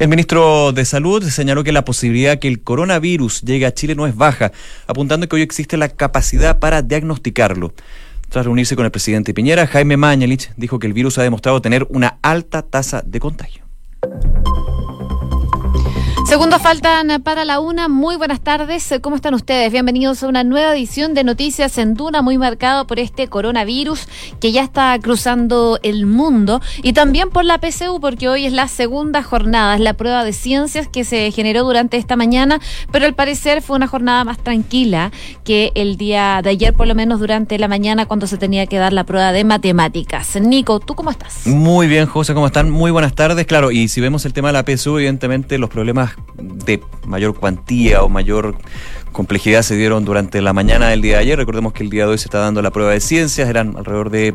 El ministro de Salud señaló que la posibilidad que el coronavirus llegue a Chile no es baja, apuntando que hoy existe la capacidad para diagnosticarlo. Tras reunirse con el presidente Piñera, Jaime Mañalich dijo que el virus ha demostrado tener una alta tasa de contagio. Segundos faltan para la una. Muy buenas tardes. ¿Cómo están ustedes? Bienvenidos a una nueva edición de Noticias en Duna, muy marcado por este coronavirus que ya está cruzando el mundo y también por la PCU, porque hoy es la segunda jornada, es la prueba de ciencias que se generó durante esta mañana, pero al parecer fue una jornada más tranquila que el día de ayer, por lo menos durante la mañana, cuando se tenía que dar la prueba de matemáticas. Nico, ¿tú cómo estás? Muy bien, José, ¿cómo están? Muy buenas tardes. Claro, y si vemos el tema de la PSU, evidentemente los problemas de mayor cuantía o mayor complejidad se dieron durante la mañana del día de ayer. Recordemos que el día de hoy se está dando la prueba de ciencias, eran alrededor de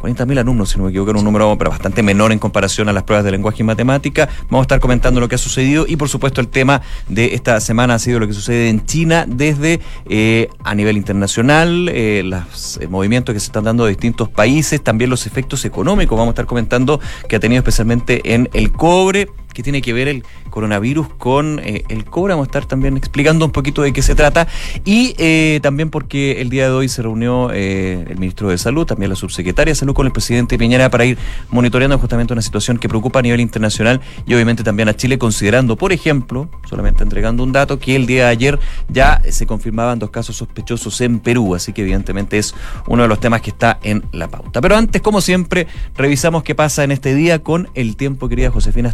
40.000 alumnos, si no me equivoco, era un número pero bastante menor en comparación a las pruebas de lenguaje y matemática. Vamos a estar comentando lo que ha sucedido y por supuesto el tema de esta semana ha sido lo que sucede en China desde eh, a nivel internacional, eh, los eh, movimientos que se están dando de distintos países, también los efectos económicos. Vamos a estar comentando que ha tenido especialmente en el cobre que tiene que ver el coronavirus con eh, el cobre. Vamos a estar también explicando un poquito de qué se trata y eh, también porque el día de hoy se reunió eh, el ministro de Salud, también la subsecretaria de Salud con el presidente Piñera para ir monitoreando justamente una situación que preocupa a nivel internacional y obviamente también a Chile, considerando, por ejemplo, solamente entregando un dato, que el día de ayer ya se confirmaban dos casos sospechosos en Perú, así que evidentemente es uno de los temas que está en la pauta. Pero antes, como siempre, revisamos qué pasa en este día con el tiempo, querida Josefina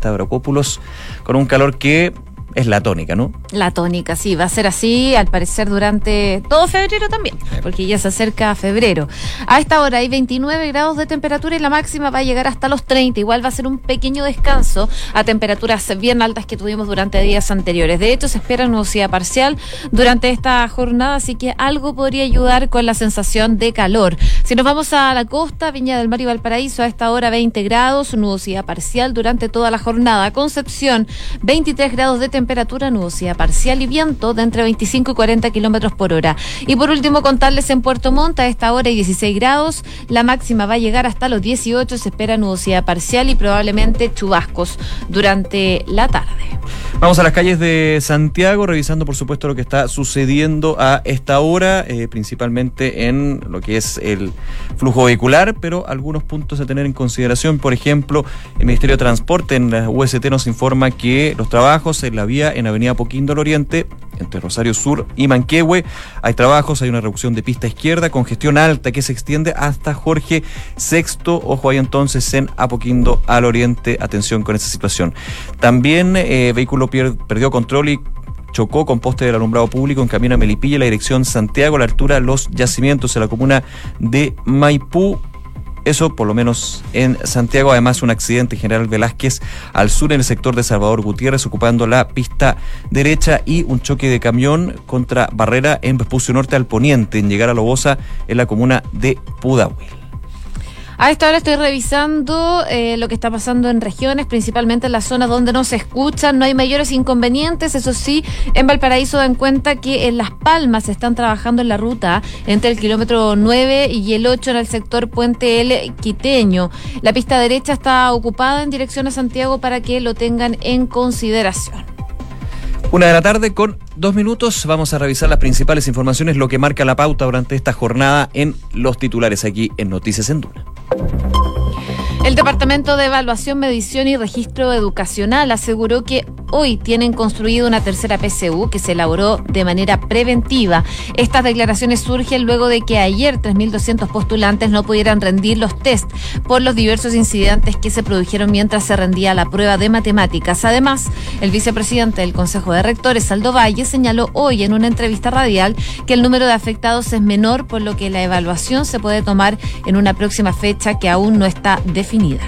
Con un calor que es la tónica, ¿no? La tónica, sí, va a ser así al parecer durante todo febrero también, porque ya se acerca febrero. A esta hora hay 29 grados de temperatura y la máxima va a llegar hasta los 30. Igual va a ser un pequeño descanso a temperaturas bien altas que tuvimos durante días anteriores. De hecho, se espera nubosidad parcial durante esta jornada, así que algo podría ayudar con la sensación de calor. Si nos vamos a la costa, Viña del Mar y Valparaíso, a esta hora 20 grados, nubosidad parcial durante toda la jornada. Concepción, 23 grados de temperatura temperatura, nubosidad parcial y viento de entre 25 y 40 kilómetros por hora. Y por último, contarles en Puerto Montt a esta hora hay 16 grados, la máxima va a llegar hasta los 18, se espera nubosidad parcial y probablemente chubascos durante la tarde. Vamos a las calles de Santiago, revisando por supuesto lo que está sucediendo a esta hora, eh, principalmente en lo que es el flujo vehicular, pero algunos puntos a tener en consideración. Por ejemplo, el Ministerio de Transporte en la UST nos informa que los trabajos en la vía en Avenida Poquindo al Oriente, entre Rosario Sur y Manquehue. Hay trabajos, hay una reducción de pista izquierda, congestión alta que se extiende hasta Jorge VI. Ojo ahí entonces en Apoquindo al Oriente. Atención con esta situación. También eh, vehículo perdió control y chocó con poste del alumbrado público en camino a Melipilla, la dirección Santiago, a la altura de los yacimientos en la comuna de Maipú. Eso por lo menos en Santiago. Además, un accidente en General Velázquez al sur en el sector de Salvador Gutiérrez, ocupando la pista derecha y un choque de camión contra barrera en Vespucio Norte al poniente, en llegar a Lobosa en la comuna de Pudahuel. A esta hora estoy revisando eh, lo que está pasando en regiones, principalmente en las zonas donde no se escuchan, no hay mayores inconvenientes. Eso sí, en Valparaíso dan cuenta que en Las Palmas se están trabajando en la ruta entre el kilómetro 9 y el 8 en el sector Puente El Quiteño. La pista derecha está ocupada en dirección a Santiago para que lo tengan en consideración. Una de la tarde con dos minutos vamos a revisar las principales informaciones, lo que marca la pauta durante esta jornada en los titulares aquí en Noticias en Duna. El Departamento de Evaluación, Medición y Registro Educacional aseguró que hoy tienen construido una tercera PCU que se elaboró de manera preventiva. Estas declaraciones surgen luego de que ayer 3.200 postulantes no pudieran rendir los test por los diversos incidentes que se produjeron mientras se rendía la prueba de matemáticas. Además, el vicepresidente del Consejo de Rectores, Aldo Valle, señaló hoy en una entrevista radial que el número de afectados es menor, por lo que la evaluación se puede tomar en una próxima fecha que aún no está definida.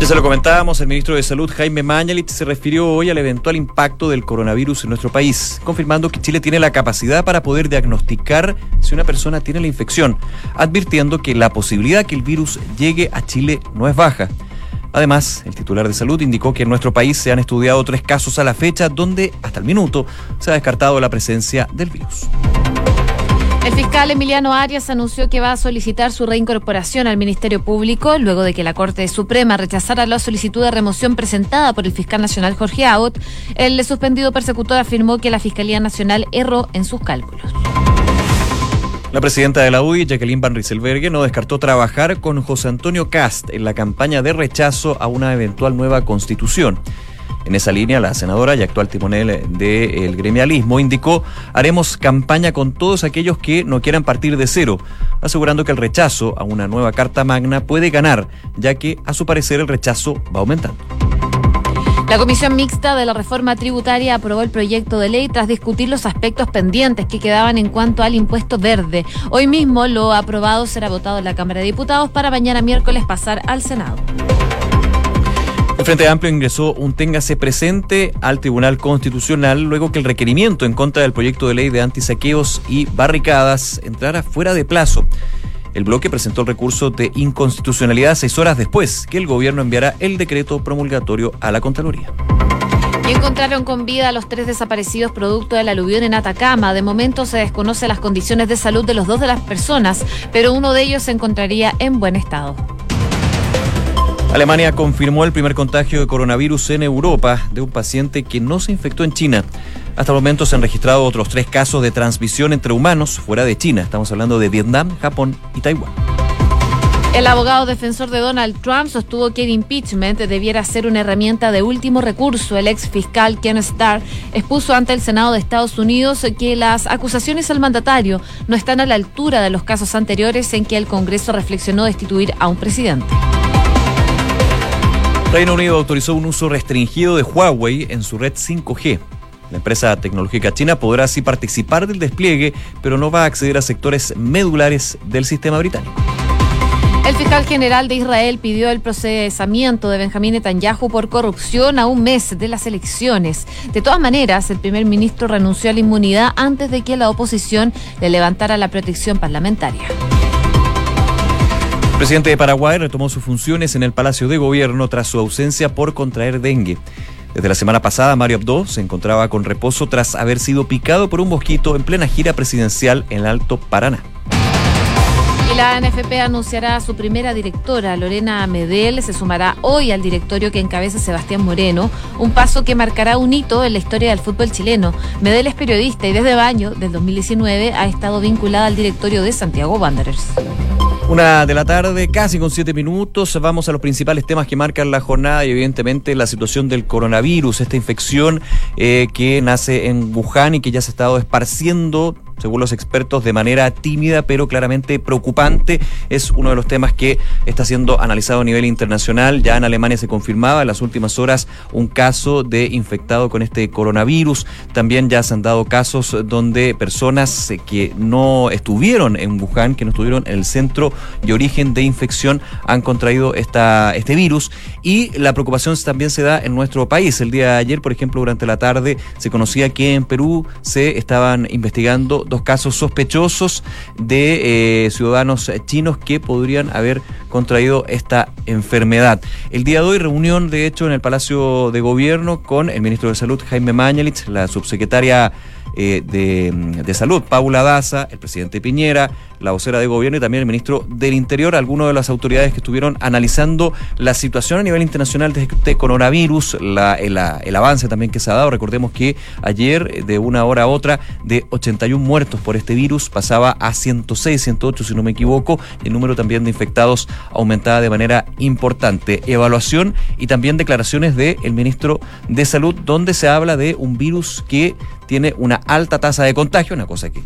Ya se lo comentábamos, el ministro de Salud Jaime Mañalich se refirió hoy al eventual impacto del coronavirus en nuestro país, confirmando que Chile tiene la capacidad para poder diagnosticar si una persona tiene la infección, advirtiendo que la posibilidad que el virus llegue a Chile no es baja. Además, el titular de salud indicó que en nuestro país se han estudiado tres casos a la fecha donde, hasta el minuto, se ha descartado la presencia del virus. Fiscal Emiliano Arias anunció que va a solicitar su reincorporación al Ministerio Público luego de que la Corte Suprema rechazara la solicitud de remoción presentada por el fiscal nacional Jorge Aut. El suspendido persecutor afirmó que la Fiscalía Nacional erró en sus cálculos. La presidenta de la UDI, Jacqueline Van Rieselberghe, no descartó trabajar con José Antonio Cast en la campaña de rechazo a una eventual nueva constitución. En esa línea, la senadora y actual timonel del gremialismo indicó, haremos campaña con todos aquellos que no quieran partir de cero, asegurando que el rechazo a una nueva Carta Magna puede ganar, ya que a su parecer el rechazo va aumentando. La Comisión Mixta de la Reforma Tributaria aprobó el proyecto de ley tras discutir los aspectos pendientes que quedaban en cuanto al impuesto verde. Hoy mismo lo aprobado será votado en la Cámara de Diputados para mañana miércoles pasar al Senado. Frente Amplio ingresó un téngase presente al Tribunal Constitucional luego que el requerimiento en contra del proyecto de ley de antisaqueos y barricadas entrara fuera de plazo. El bloque presentó el recurso de inconstitucionalidad seis horas después que el gobierno enviara el decreto promulgatorio a la Contraloría. Y encontraron con vida a los tres desaparecidos producto del aluvión en Atacama. De momento se desconoce las condiciones de salud de los dos de las personas, pero uno de ellos se encontraría en buen estado. Alemania confirmó el primer contagio de coronavirus en Europa de un paciente que no se infectó en China. Hasta el momento se han registrado otros tres casos de transmisión entre humanos fuera de China. Estamos hablando de Vietnam, Japón y Taiwán. El abogado defensor de Donald Trump sostuvo que el impeachment debiera ser una herramienta de último recurso. El ex fiscal Ken Starr expuso ante el Senado de Estados Unidos que las acusaciones al mandatario no están a la altura de los casos anteriores en que el Congreso reflexionó destituir a un presidente. Reino Unido autorizó un uso restringido de Huawei en su red 5G. La empresa tecnológica china podrá así participar del despliegue, pero no va a acceder a sectores medulares del sistema británico. El fiscal general de Israel pidió el procesamiento de Benjamín Netanyahu por corrupción a un mes de las elecciones. De todas maneras, el primer ministro renunció a la inmunidad antes de que la oposición le levantara la protección parlamentaria. El presidente de Paraguay retomó sus funciones en el Palacio de Gobierno tras su ausencia por contraer dengue. Desde la semana pasada, Mario Abdo se encontraba con reposo tras haber sido picado por un mosquito en plena gira presidencial en el Alto Paraná. Y la NFP anunciará a su primera directora, Lorena Medel, se sumará hoy al directorio que encabeza Sebastián Moreno, un paso que marcará un hito en la historia del fútbol chileno. Medel es periodista y desde baño del 2019, ha estado vinculada al directorio de Santiago Wanderers. Una de la tarde, casi con siete minutos, vamos a los principales temas que marcan la jornada y evidentemente la situación del coronavirus, esta infección eh, que nace en Wuhan y que ya se ha estado esparciendo según los expertos, de manera tímida pero claramente preocupante. Es uno de los temas que está siendo analizado a nivel internacional. Ya en Alemania se confirmaba en las últimas horas un caso de infectado con este coronavirus. También ya se han dado casos donde personas que no estuvieron en Wuhan, que no estuvieron en el centro de origen de infección, han contraído esta, este virus. Y la preocupación también se da en nuestro país. El día de ayer, por ejemplo, durante la tarde, se conocía que en Perú se estaban investigando dos casos sospechosos de eh, ciudadanos chinos que podrían haber contraído esta enfermedad. El día de hoy, reunión de hecho en el Palacio de Gobierno con el ministro de Salud, Jaime Mañalich, la subsecretaria eh, de, Salud, Paula Daza, el presidente Piñera, la vocera de gobierno y también el ministro del Interior, algunas de las autoridades que estuvieron analizando la situación a nivel internacional de este coronavirus, la, el, avance también que se ha dado. Recordemos que ayer, de una hora a otra, de 81 muertos por este virus, pasaba a 106, 108 si no me equivoco, el número también de infectados aumentaba de manera importante. Evaluación y también declaraciones del el ministro de Salud, donde se habla de un virus que tiene una alta tasa de contagio, una cosa que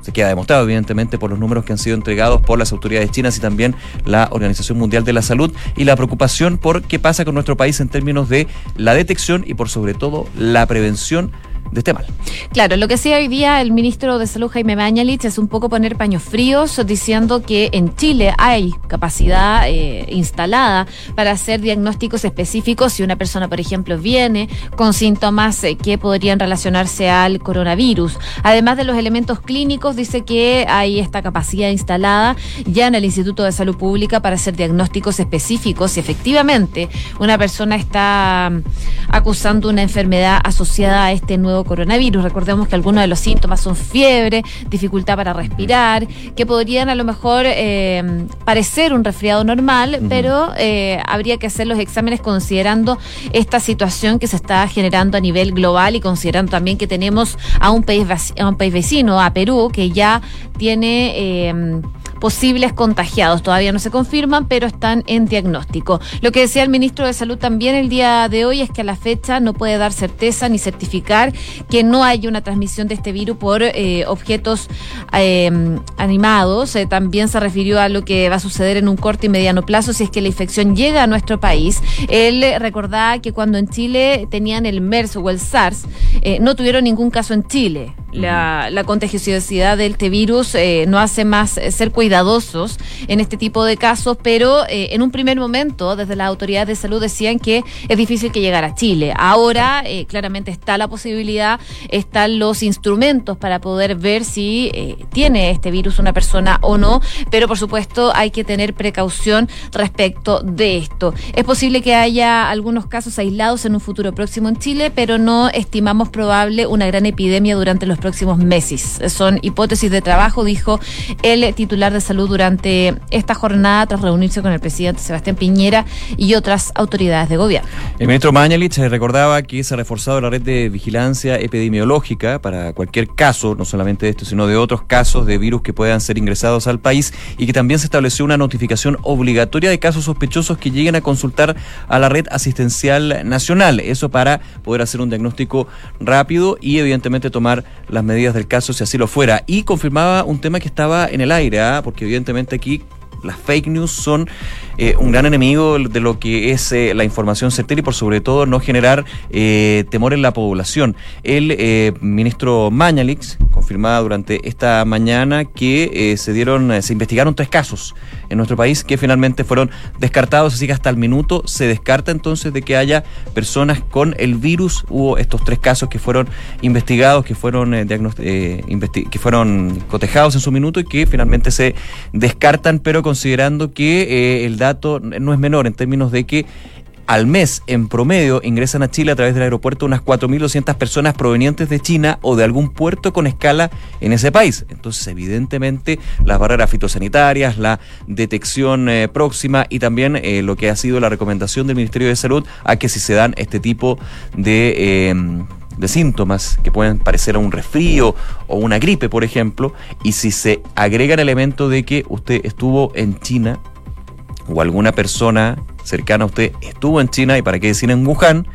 se queda demostrado evidentemente por los números que han sido entregados por las autoridades chinas y también la Organización Mundial de la Salud y la preocupación por qué pasa con nuestro país en términos de la detección y por sobre todo la prevención de este mal. Claro, lo que sí hoy día el ministro de Salud Jaime Mañalich es un poco poner paños fríos diciendo que en Chile hay capacidad eh, instalada para hacer diagnósticos específicos si una persona, por ejemplo, viene con síntomas eh, que podrían relacionarse al coronavirus. Además de los elementos clínicos, dice que hay esta capacidad instalada ya en el Instituto de Salud Pública para hacer diagnósticos específicos si efectivamente una persona está mm, acusando una enfermedad asociada a este nuevo nuevo coronavirus. Recordemos que algunos de los síntomas son fiebre, dificultad para respirar, que podrían a lo mejor eh, parecer un resfriado normal, pero eh, habría que hacer los exámenes considerando esta situación que se está generando a nivel global y considerando también que tenemos a un país, a un país vecino, a Perú, que ya tiene... Eh, posibles contagiados. Todavía no se confirman, pero están en diagnóstico. Lo que decía el ministro de Salud también el día de hoy es que a la fecha no puede dar certeza ni certificar que no haya una transmisión de este virus por eh, objetos eh, animados. Eh, también se refirió a lo que va a suceder en un corto y mediano plazo si es que la infección llega a nuestro país. Él recordaba que cuando en Chile tenían el MERS o el SARS, no tuvieron ningún caso en Chile. La, la contagiosidad de este virus no hace más ser cuidadoso cuidadosos en este tipo de casos, pero eh, en un primer momento, desde las autoridades de salud decían que es difícil que llegara a Chile. Ahora, eh, claramente está la posibilidad, están los instrumentos para poder ver si eh, tiene este virus una persona o no, pero por supuesto hay que tener precaución respecto de esto. Es posible que haya algunos casos aislados en un futuro próximo en Chile, pero no estimamos probable una gran epidemia durante los próximos meses. Son hipótesis de trabajo, dijo el titular de Salud durante esta jornada tras reunirse con el presidente Sebastián Piñera y otras autoridades de gobierno. El ministro Mañalich recordaba que se ha reforzado la red de vigilancia epidemiológica para cualquier caso, no solamente de esto, sino de otros casos de virus que puedan ser ingresados al país y que también se estableció una notificación obligatoria de casos sospechosos que lleguen a consultar a la red asistencial nacional. Eso para poder hacer un diagnóstico rápido y evidentemente tomar las medidas del caso si así lo fuera. Y confirmaba un tema que estaba en el aire, ¿ah? porque evidentemente aquí las fake news son eh, un gran enemigo de lo que es eh, la información certera y por sobre todo no generar eh, temor en la población. El ministro Mañalix confirmaba durante esta mañana que se dieron, se investigaron tres casos en nuestro país que finalmente fueron descartados, así que hasta el minuto se descarta entonces de que haya personas con el virus. Hubo estos tres casos que fueron investigados, que fueron que fueron cotejados en su minuto y que finalmente se descartan, pero considerando que el dato no es menor en términos de que al mes, en promedio, ingresan a Chile a través del aeropuerto unas 4.200 personas provenientes de China o de algún puerto con escala en ese país. Entonces, evidentemente, las barreras fitosanitarias, la detección eh, próxima y también eh, lo que ha sido la recomendación del Ministerio de Salud a que si se dan este tipo de... Em, de síntomas que pueden parecer a un resfrío o una gripe, por ejemplo, y si se agrega el elemento de que usted estuvo en China o alguna persona cercana a usted estuvo en China y para qué decir en Wuhan,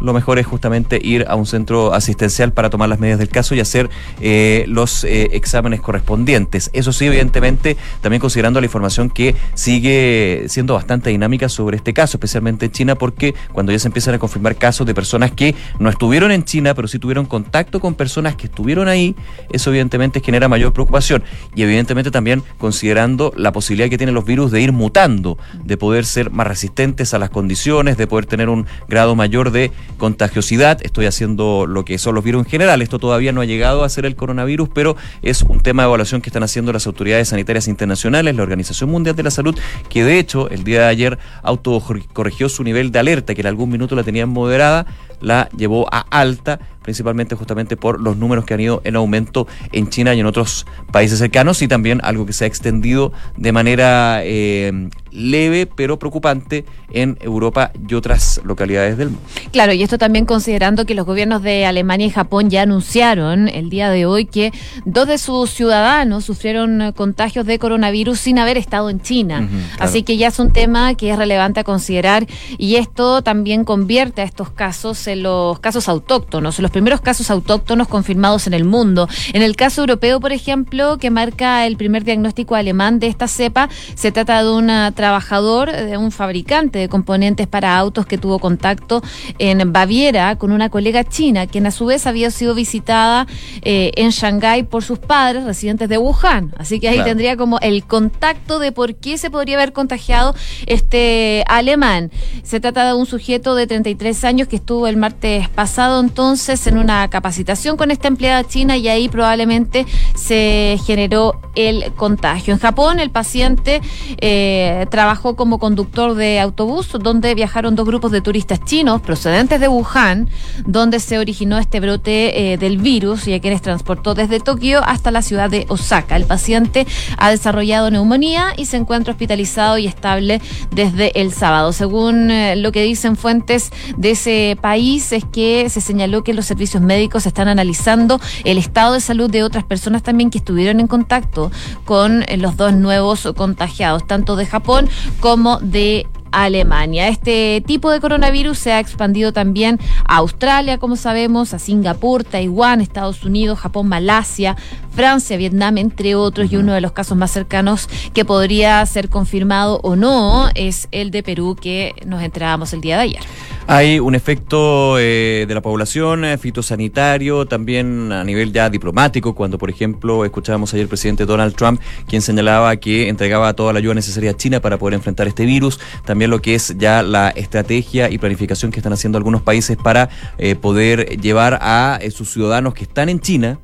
lo mejor es justamente ir a un centro asistencial para tomar las medidas del caso y hacer eh, los eh, exámenes correspondientes. Eso sí, evidentemente, también considerando la información que sigue siendo bastante dinámica sobre este caso, especialmente en China, porque cuando ya se empiezan a confirmar casos de personas que no estuvieron en China, pero sí tuvieron contacto con personas que estuvieron ahí, eso evidentemente genera mayor preocupación. Y evidentemente también considerando la posibilidad que tienen los virus de ir mutando, de poder ser más resistentes a las condiciones, de poder tener un grado mayor de contagiosidad. Estoy haciendo lo que son los virus en general. Esto todavía no ha llegado a ser el coronavirus, pero es un tema de evaluación que están haciendo las autoridades sanitarias internacionales, la Organización Mundial de la Salud, que de hecho el día de ayer autocorrigió su nivel de alerta, que en algún minuto la tenían moderada, la llevó a alta principalmente justamente por los números que han ido en aumento en China y en otros países cercanos y también algo que se ha extendido de manera eh, leve pero preocupante en Europa y otras localidades del mundo. Claro, y esto también considerando que los gobiernos de Alemania y Japón ya anunciaron el día de hoy que dos de sus ciudadanos sufrieron contagios de coronavirus sin haber estado en China. Así que ya es un tema que es relevante a considerar y esto también convierte a estos casos en los casos autóctonos, los primeros casos autóctonos confirmados en el mundo. En el caso europeo, por ejemplo, que marca el primer diagnóstico alemán de esta cepa, se trata de un trabajador, de un fabricante de componentes para autos que tuvo contacto en Baviera con una colega china, quien a su vez había sido visitada eh, en Shanghái por sus padres residentes de Wuhan. Así que ahí tendría como el contacto de por qué se podría haber contagiado este alemán. Se trata de un sujeto de 33 años que estuvo el martes pasado entonces en una capacitación con esta empleada china y ahí probablemente se generó el contagio. En Japón el paciente eh, trabajó como conductor de autobús donde viajaron dos grupos de turistas chinos procedentes de Wuhan, donde se originó este brote eh, del virus y a quienes transportó desde Tokio hasta la ciudad de Osaka. El paciente ha desarrollado neumonía y se encuentra hospitalizado y estable desde el sábado. Según eh, lo que dicen fuentes de ese país, es que se señaló que los servicios médicos están analizando el estado de salud de otras personas también que estuvieron en contacto con eh, los dos nuevos contagiados, tanto de Japón como de Alemania. Este tipo de coronavirus se ha expandido también a Australia, como sabemos, a Singapur, Taiwán, Estados Unidos, Japón, Malasia, Francia, Vietnam, entre otros, y uno de los casos más cercanos que podría ser confirmado o no es el de Perú que nos enterábamos el día de ayer. Hay un efecto eh, de la población eh, fitosanitario, también a nivel ya diplomático, cuando por ejemplo escuchábamos ayer al presidente Donald Trump, quien señalaba que entregaba toda la ayuda necesaria a China para poder enfrentar este virus, también lo que es ya la estrategia y planificación que están haciendo algunos países para eh, poder llevar a sus ciudadanos que están en China,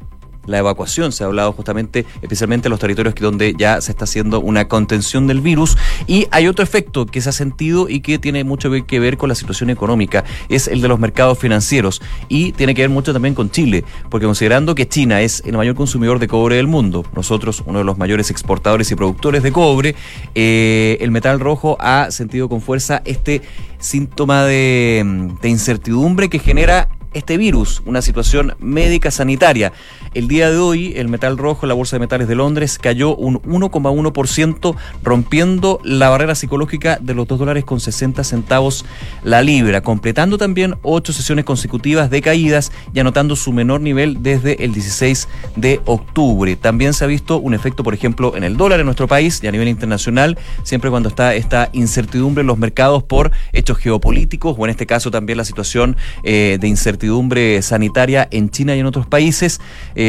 la evacuación. Se ha hablado justamente, especialmente en los territorios donde ya se está haciendo una contención del virus. Y hay otro efecto que se ha sentido y que tiene mucho que ver con la situación económica, es el de los mercados financieros. Y tiene que ver mucho también con Chile, porque considerando que China es el mayor consumidor de cobre del mundo, nosotros uno de los mayores exportadores y productores de cobre, eh, el metal rojo ha sentido con fuerza este síntoma de, de incertidumbre que genera este virus, una situación médica sanitaria. El día de hoy, el metal rojo la Bolsa de Metales de Londres cayó un 1,1%, rompiendo la barrera psicológica de los 2 dólares con 60 centavos la libra, completando también ocho sesiones consecutivas de caídas y anotando su menor nivel desde el 16 de octubre. También se ha visto un efecto, por ejemplo, en el dólar en nuestro país y a nivel internacional, siempre cuando está esta incertidumbre en los mercados por hechos geopolíticos o en este caso también la situación eh, de incertidumbre sanitaria en China y en otros países,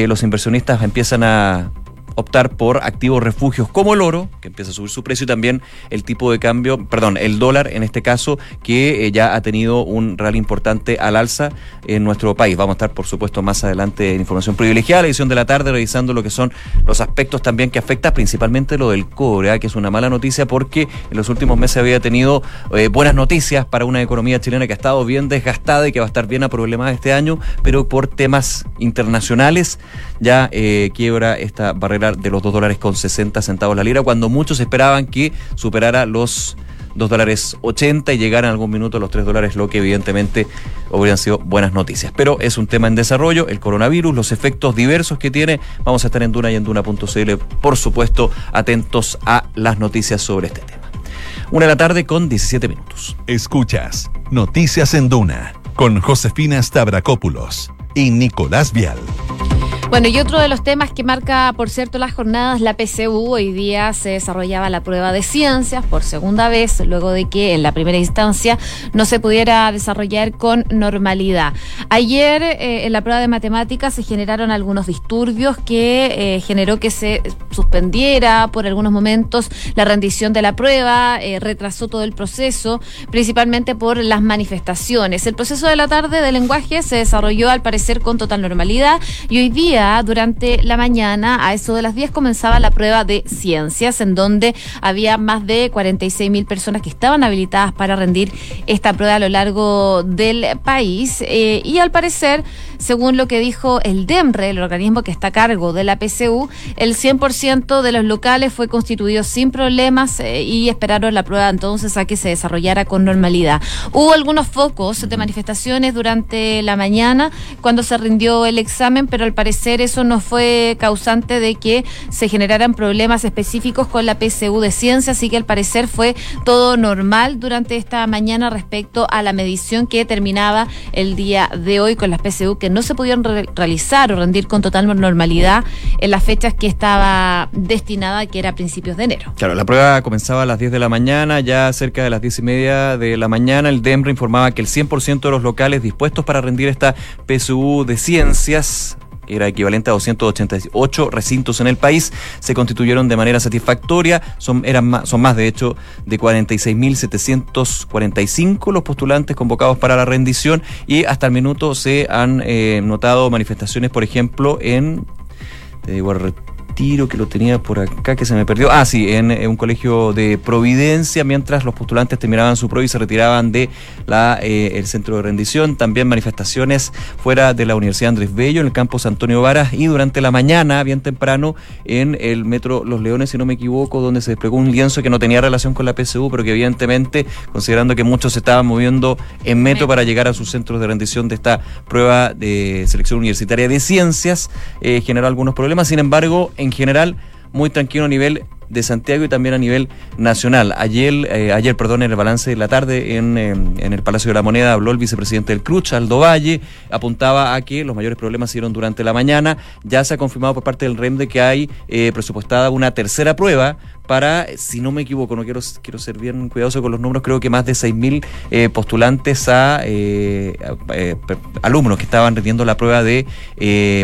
los inversionistas empiezan a optar por activos refugios como el oro, que empieza a subir su precio, y también el tipo de cambio, perdón, el dólar en este caso, que eh, ya ha tenido un real importante al alza en nuestro país. Vamos a estar, por supuesto, más adelante en información privilegiada, la edición de la tarde, revisando lo que son los aspectos también que afecta principalmente lo del cobre, ¿ah? que es una mala noticia porque en los últimos meses había tenido eh, buenas noticias para una economía chilena que ha estado bien desgastada y que va a estar bien a problemas este año, pero por temas internacionales ya eh, quiebra esta barrera de los 2 dólares con 60 centavos la libra, cuando muchos esperaban que superara los 2 dólares 80 y llegara en algún minuto a los 3 dólares, lo que evidentemente hubieran sido buenas noticias. Pero es un tema en desarrollo, el coronavirus, los efectos diversos que tiene. Vamos a estar en Duna y en Duna.cl, por supuesto, atentos a las noticias sobre este tema. Una de la tarde con 17 minutos. Escuchas Noticias en Duna con Josefina Stavrakopoulos y Nicolás Vial. Bueno, y otro de los temas que marca, por cierto, las jornadas, la PCU, hoy día se desarrollaba la prueba de ciencias por segunda vez, luego de que en la primera instancia no se pudiera desarrollar con normalidad. Ayer eh, en la prueba de matemáticas se generaron algunos disturbios que eh, generó que se suspendiera por algunos momentos la rendición de la prueba, eh, retrasó todo el proceso, principalmente por las manifestaciones. El proceso de la tarde de lenguaje se desarrolló al parecer con total normalidad y hoy día durante la mañana, a eso de las 10, comenzaba la prueba de ciencias, en donde había más de 46 mil personas que estaban habilitadas para rendir esta prueba a lo largo del país. Eh, y al parecer, según lo que dijo el DEMRE, el organismo que está a cargo de la PCU, el 100% de los locales fue constituido sin problemas eh, y esperaron la prueba entonces a que se desarrollara con normalidad. Hubo algunos focos de manifestaciones durante la mañana cuando se rindió el examen, pero al parecer eso no fue causante de que se generaran problemas específicos con la PSU de ciencia, así que al parecer fue todo normal durante esta mañana respecto a la medición que terminaba el día de hoy con las que no se pudieron realizar o rendir con total normalidad en las fechas que estaba destinada, que era a principios de enero. Claro, la prueba comenzaba a las 10 de la mañana, ya cerca de las 10 y media de la mañana el DEMRE informaba que el 100% de los locales dispuestos para rendir esta PSU de ciencias era equivalente a 288 recintos en el país, se constituyeron de manera satisfactoria. Son, eran más, son más, de hecho, de 46.745 los postulantes convocados para la rendición y hasta el minuto se han eh, notado manifestaciones, por ejemplo, en... Te digo, tiro que lo tenía por acá que se me perdió. Ah, sí, en, un colegio de Providencia, mientras los postulantes terminaban su prueba y se retiraban de la, eh, el centro de rendición. También manifestaciones fuera de la Universidad Andrés Bello, en el campus Antonio Varas, y durante la mañana, bien temprano, en el metro Los Leones, si no me equivoco, donde se desplegó un lienzo que no tenía relación con la PSU, pero que evidentemente, considerando que muchos se estaban moviendo en metro para llegar a sus centros de rendición de esta prueba de selección universitaria de ciencias, eh, generó algunos problemas. Sin embargo, en general muy tranquilo a nivel de Santiago y también a nivel nacional. Ayer, eh, ayer perdón, en el balance de la tarde en, eh, en, el Palacio de la Moneda habló el vicepresidente del CRUCH, Aldo Valle, apuntaba a que los mayores problemas se dieron durante la mañana. Ya se ha confirmado por parte del REM de que hay eh, presupuestada una tercera prueba para, si no me equivoco, no quiero, quiero ser bien cuidadoso con los números, creo que más de 6.000 eh, postulantes a eh, eh, alumnos que estaban rindiendo la prueba de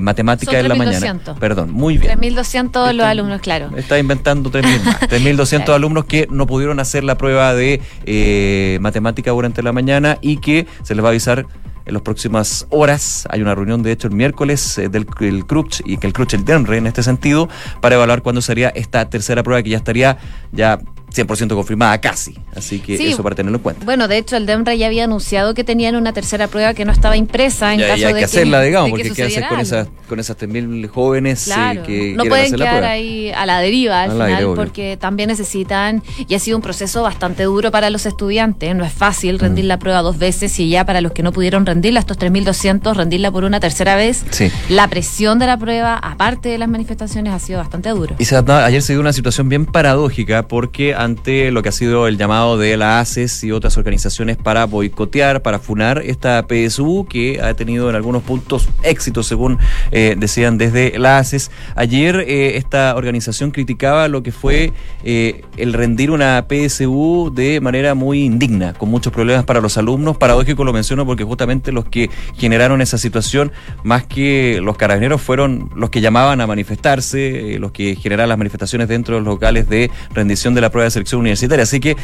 matemática en la mañana. Perdón, muy bien. 3.200 los alumnos, claro. Está inventando 3.000 más. 3.200 alumnos que no pudieron hacer la prueba de matemática durante la mañana y que se les va a avisar en las próximas horas. Hay una reunión, de hecho, el miércoles eh, del el CRUCH y que el CRUCH, el DENRE en este sentido, para evaluar cuándo sería esta tercera prueba que ya estaría ya 100% confirmada casi. Así que eso para tenerlo en cuenta. Bueno, de hecho, el DEMRA ya había anunciado que tenían una tercera prueba que no estaba impresa en caso hay de que hacerla, digamos, porque ¿qué hacer con esas, con esas 3.000 jóvenes eh, que no pueden quedar ahí a la deriva al, final, porque también necesitan, y ha sido un proceso bastante duro para los estudiantes. No es fácil mm. rendir la prueba dos veces y ya para los que no pudieron rendirla, estos 3.200, rendirla por una tercera vez. La presión de la prueba, aparte de las manifestaciones, ha sido bastante duro. Y ayer se dio una situación bien paradójica porque lo que ha sido el llamado de la ACES y otras organizaciones para boicotear, para funar esta PSU que ha tenido en algunos puntos éxito, según eh, decían desde la ACES. Ayer eh, esta organización criticaba lo que fue eh, el rendir una PSU de manera muy indigna, con muchos problemas para los alumnos. Paradójico lo menciono porque justamente los que generaron esa situación, más que los carabineros, fueron los que llamaban a manifestarse, los que generaron las manifestaciones dentro de los locales de rendición de la prueba selección universitaria. Así que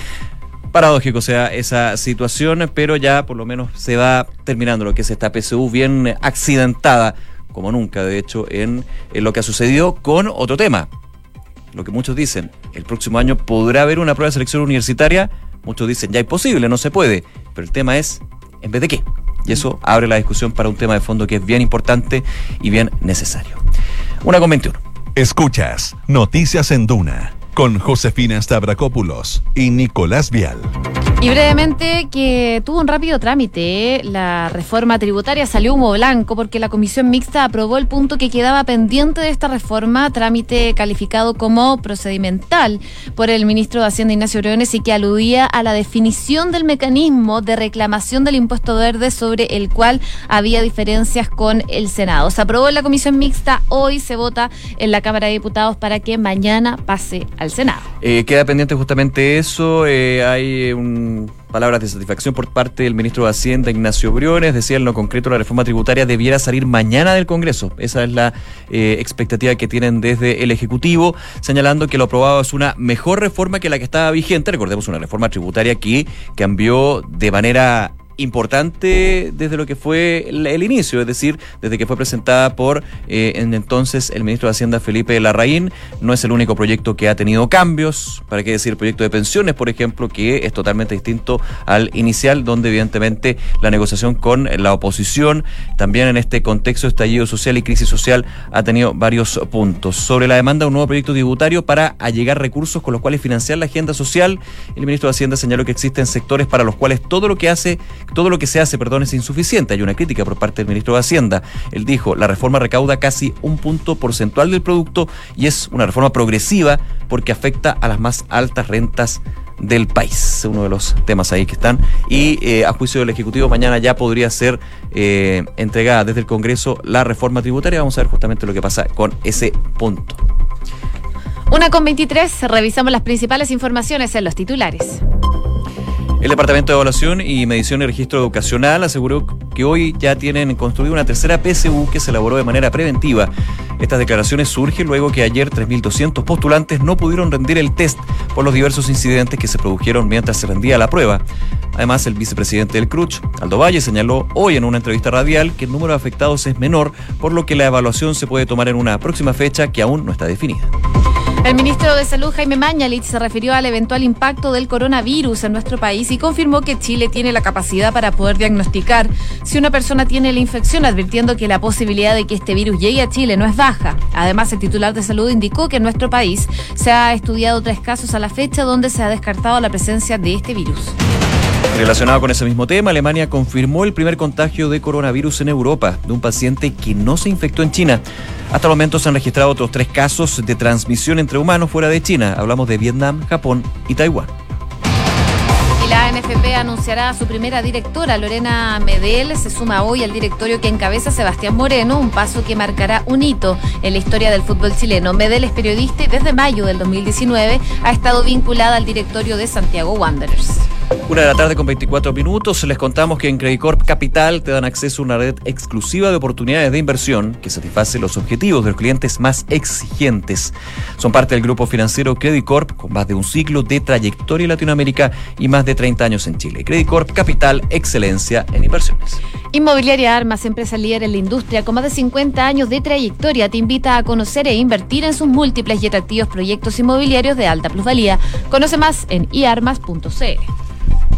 paradójico sea esa situación, pero ya por lo menos se va terminando lo que es esta PSU bien accidentada, como nunca, de hecho, en, lo que ha sucedido con otro tema. Lo que muchos dicen, el próximo año podrá haber una prueba de selección universitaria. Muchos dicen, ya es posible, no se puede. Pero el tema es, ¿en vez de qué? Y eso abre la discusión para un tema de fondo que es bien importante y bien necesario. Una con 21. Escuchas Noticias en Duna con Josefina Stavrakopoulos y Nicolás Vial. Y brevemente, que tuvo un rápido trámite, la reforma tributaria salió humo blanco porque la comisión mixta aprobó el punto que quedaba pendiente de esta reforma, trámite calificado como procedimental por el ministro de Hacienda Ignacio Briones y que aludía a la definición del mecanismo de reclamación del impuesto verde sobre el cual había diferencias con el Senado. Se aprobó en la comisión mixta, hoy se vota en la Cámara de Diputados para que mañana pase al Senado. Eh, queda pendiente justamente eso, eh, hay un palabras de satisfacción por parte del ministro de Hacienda, Ignacio Briones. Decía en lo concreto, la reforma tributaria debiera salir mañana del Congreso. Esa es la eh, expectativa que tienen desde el Ejecutivo, señalando que lo aprobado es una mejor reforma que la que estaba vigente. Recordemos una reforma tributaria que cambió de manera importante desde lo que fue el, inicio, es decir, desde que fue presentada por eh, en entonces el ministro de Hacienda Felipe Larraín. No es el único proyecto que ha tenido cambios, para qué decir proyecto de pensiones, por ejemplo, que es totalmente distinto al inicial, donde evidentemente la negociación con la oposición, también en este contexto de estallido social y crisis social, ha tenido varios puntos. Sobre la demanda de un nuevo proyecto tributario para allegar recursos con los cuales financiar la agenda social, el ministro de Hacienda señaló que existen sectores para los cuales todo lo que hace todo lo que se hace, perdón, es insuficiente. Hay una crítica por parte del ministro de Hacienda. Él dijo, la reforma recauda casi un punto porcentual del producto y es una reforma progresiva porque afecta a las más altas rentas del país. Uno de los temas ahí que están. Y eh, a juicio del Ejecutivo, mañana ya podría ser eh, entregada desde el Congreso la reforma tributaria. Vamos a ver justamente lo que pasa con ese punto. Una con 23, revisamos las principales informaciones en los titulares. El Departamento de Evaluación y Medición y Registro Educacional aseguró que hoy ya tienen construida una tercera PSU que se elaboró de manera preventiva. Estas declaraciones surgen luego que ayer 3.200 postulantes no pudieron rendir el test por los diversos incidentes que se produjeron mientras se rendía la prueba. Además, el vicepresidente del CRUCH, Aldo Valle, señaló hoy en una entrevista radial que el número de afectados es menor, por lo que la evaluación se puede tomar en una próxima fecha que aún no está definida. El ministro de Salud, Jaime Mañalich, se refirió al eventual impacto del coronavirus en nuestro país y confirmó que Chile tiene la capacidad para poder diagnosticar si una persona tiene la infección, advirtiendo que la posibilidad de que este virus llegue a Chile no es baja. Además, el titular de salud indicó que en nuestro país se ha estudiado tres casos a la fecha donde se ha descartado la presencia de este virus. Relacionado con ese mismo tema, Alemania confirmó el primer contagio de coronavirus en Europa de un paciente que no se infectó en China. Hasta el momento se han registrado otros tres casos de transmisión entre humanos fuera de China. Hablamos de Vietnam, Japón y Taiwán. Y la NFP anunciará a su primera directora, Lorena Medel, se suma hoy al directorio que encabeza Sebastián Moreno, un paso que marcará un hito en la historia del fútbol chileno. Medel es periodista y desde mayo del 2019 ha estado vinculada al directorio de Santiago Wanderers. Una de la tarde con 24 minutos. Les contamos que en Credicorp Capital te dan acceso a una red exclusiva de oportunidades de inversión que satisface los objetivos de los clientes más exigentes. Son parte del grupo financiero Credicorp con más de un siglo de trayectoria en Latinoamérica y más de 30 años en Chile. Credicorp Capital, excelencia en inversiones. Inmobiliaria Armas, empresa líder en la industria con más de 50 años de trayectoria, te invita a conocer e invertir en sus múltiples y atractivos proyectos inmobiliarios de alta plusvalía. Conoce más en iarmas.cl.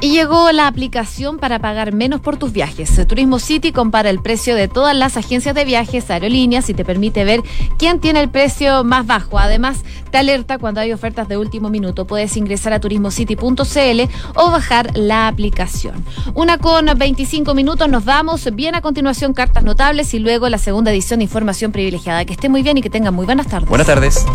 Y llegó la aplicación para pagar menos por tus viajes. Turismo City compara el precio de todas las agencias de viajes, aerolíneas y te permite ver quién tiene el precio más bajo. Además, te alerta cuando hay ofertas de último minuto. Puedes ingresar a turismocity.cl o bajar la aplicación. Una con 25 minutos, nos vamos. Bien a continuación, cartas notables y luego la segunda edición de Información Privilegiada. Que esté muy bien y que tengan muy buenas tardes. Buenas tardes.